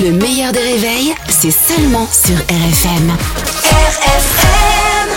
Le meilleur des réveils, c'est seulement sur RFM. RFM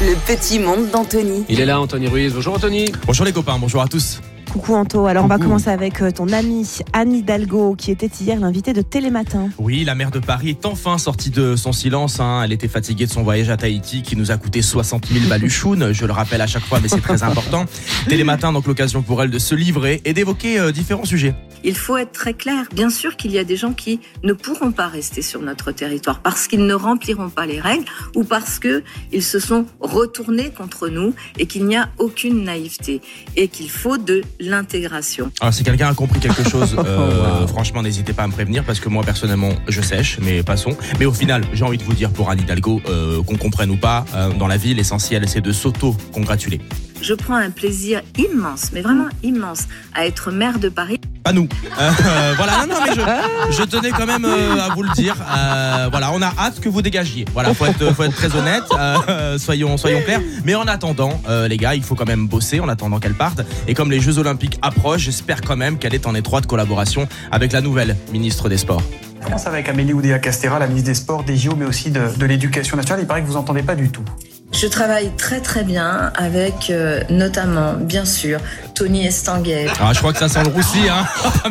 Le petit monde d'Anthony. Il est là, Anthony Ruiz. Bonjour Anthony. Bonjour les copains, bonjour à tous. Coucou Anto, alors on va commencer avec euh, ton amie Anne Hidalgo qui était hier l'invitée de Télématin. Oui, la maire de Paris est enfin sortie de son silence. hein. Elle était fatiguée de son voyage à Tahiti qui nous a coûté 60 000 baluchounes. Je le rappelle à chaque fois, mais c'est très important. Télématin, donc l'occasion pour elle de se livrer et d'évoquer euh, différents sujets. Il faut être très clair. Bien sûr qu'il y a des gens qui ne pourront pas rester sur notre territoire parce qu'ils ne rempliront pas les règles ou parce que ils se sont retournés contre nous et qu'il n'y a aucune naïveté et qu'il faut de l'intégration. Alors si quelqu'un a compris quelque chose, euh, franchement n'hésitez pas à me prévenir parce que moi personnellement je sèche, mais passons. Mais au final, j'ai envie de vous dire pour Anne Hidalgo, euh, qu'on comprenne ou pas, euh, dans la vie l'essentiel c'est de s'auto-congratuler. Je prends un plaisir immense, mais vraiment immense, à être maire de Paris. Pas nous. Euh, voilà, non, non, mais je, je tenais quand même euh, à vous le dire. Euh, voilà, on a hâte que vous dégagiez. Voilà, faut être, faut être très honnête. euh, soyons, soyons clairs. Mais en attendant, euh, les gars, il faut quand même bosser en attendant qu'elle parte. Et comme les Jeux Olympiques approchent, j'espère quand même qu'elle est en étroite collaboration avec la nouvelle ministre des Sports. Je commence avec Amélie Oudéa-Castera, la ministre des Sports, des JO, mais aussi de, de l'Éducation nationale. Il paraît que vous entendez pas du tout. Je travaille très très bien avec euh, notamment, bien sûr, Tony Estanguet, Ah, je crois que ça sent le roussi, hein.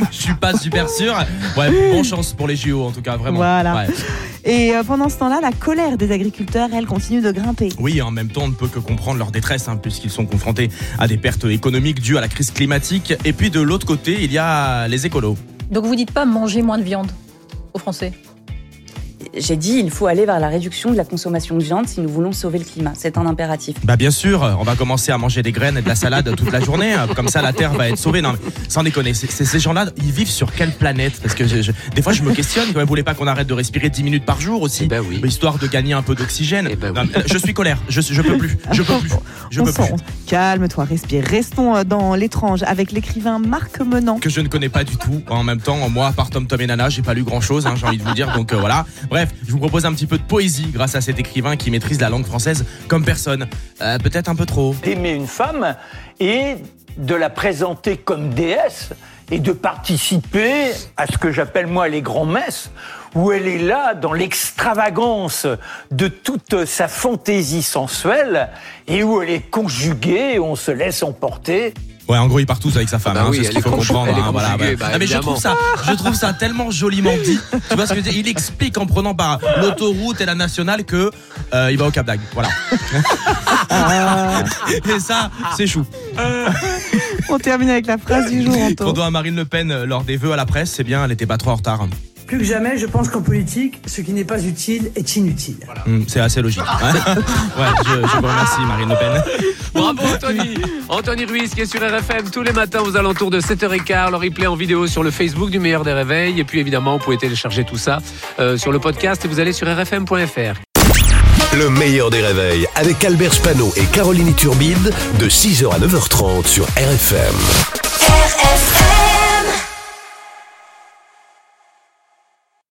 je suis pas super sûr. Ouais, bonne chance pour les JO en tout cas, vraiment. Voilà. Ouais. Et euh, pendant ce temps-là, la colère des agriculteurs, elle continue de grimper. Oui, en même temps, on ne peut que comprendre leur détresse, hein, puisqu'ils sont confrontés à des pertes économiques dues à la crise climatique. Et puis de l'autre côté, il y a les écolos. Donc vous dites pas manger moins de viande aux Français? J'ai dit il faut aller vers la réduction de la consommation de viande si nous voulons sauver le climat. C'est un impératif. Bah bien sûr, on va commencer à manger des graines et de la salade toute la journée, hein. comme ça la Terre va être sauvée. Non, mais sans déconner, ces gens-là, ils vivent sur quelle planète? Parce que je- je- des fois, je me questionne. Quand même, vous voulez pas qu'on arrête de respirer 10 minutes par jour aussi, Eh ben oui. histoire de gagner un peu d'oxygène. Eh ben oui. Je suis colère, je, je peux plus, je peux plus, je on peux sent. plus. Calme-toi, respire. Restons euh, dans l'étrange avec l'écrivain Marc Menant. que je ne connais pas du tout. En même temps, moi, à part Tom Tom et Nana, j'ai pas lu grand chose, j'ai envie de vous dire. Donc euh, voilà. Bref, je vous propose un petit peu de poésie grâce à cet écrivain qui maîtrise la langue française comme personne. Euh, Peut-être un peu trop. d'aimer une femme et de la présenter comme déesse et de participer à ce que j'appelle moi les grands-messes, où elle est là dans l'extravagance de toute sa fantaisie sensuelle et où elle est conjuguée, on se laisse emporter. Ouais, en gros, il part tous avec sa femme. bah hein, oui, c'est ce qu'il faut comprendre. hein, voilà, bah, Non, mais je trouve ça, je trouve ça tellement joliment dit. Tu vois ce que je veux dire Il explique en prenant par l'autoroute et la nationale que euh, il va au Cap d'Agde. Voilà. et ça, c'est chou. On termine avec la phrase du jour, Qu'on Anto. doit à Marine Le Pen euh, lors des vœux à la presse, c'est bien, elle était pas trop en retard. Plus que jamais, je pense qu'en politique, ce qui n'est pas utile est inutile. Hum, c'est assez logique. ouais, je, je vous remercie, Marine Le Pen. Bravo Anthony. Anthony Ruiz qui est sur RFM tous les matins aux alentours de 7h15. Le replay en vidéo sur le Facebook du meilleur des réveils. Et puis évidemment, vous pouvez télécharger tout ça euh, sur le podcast et vous allez sur rfm.fr. Le meilleur des réveils avec Albert Spano et Caroline Turbide de 6h à 9h30 sur RFM. RFM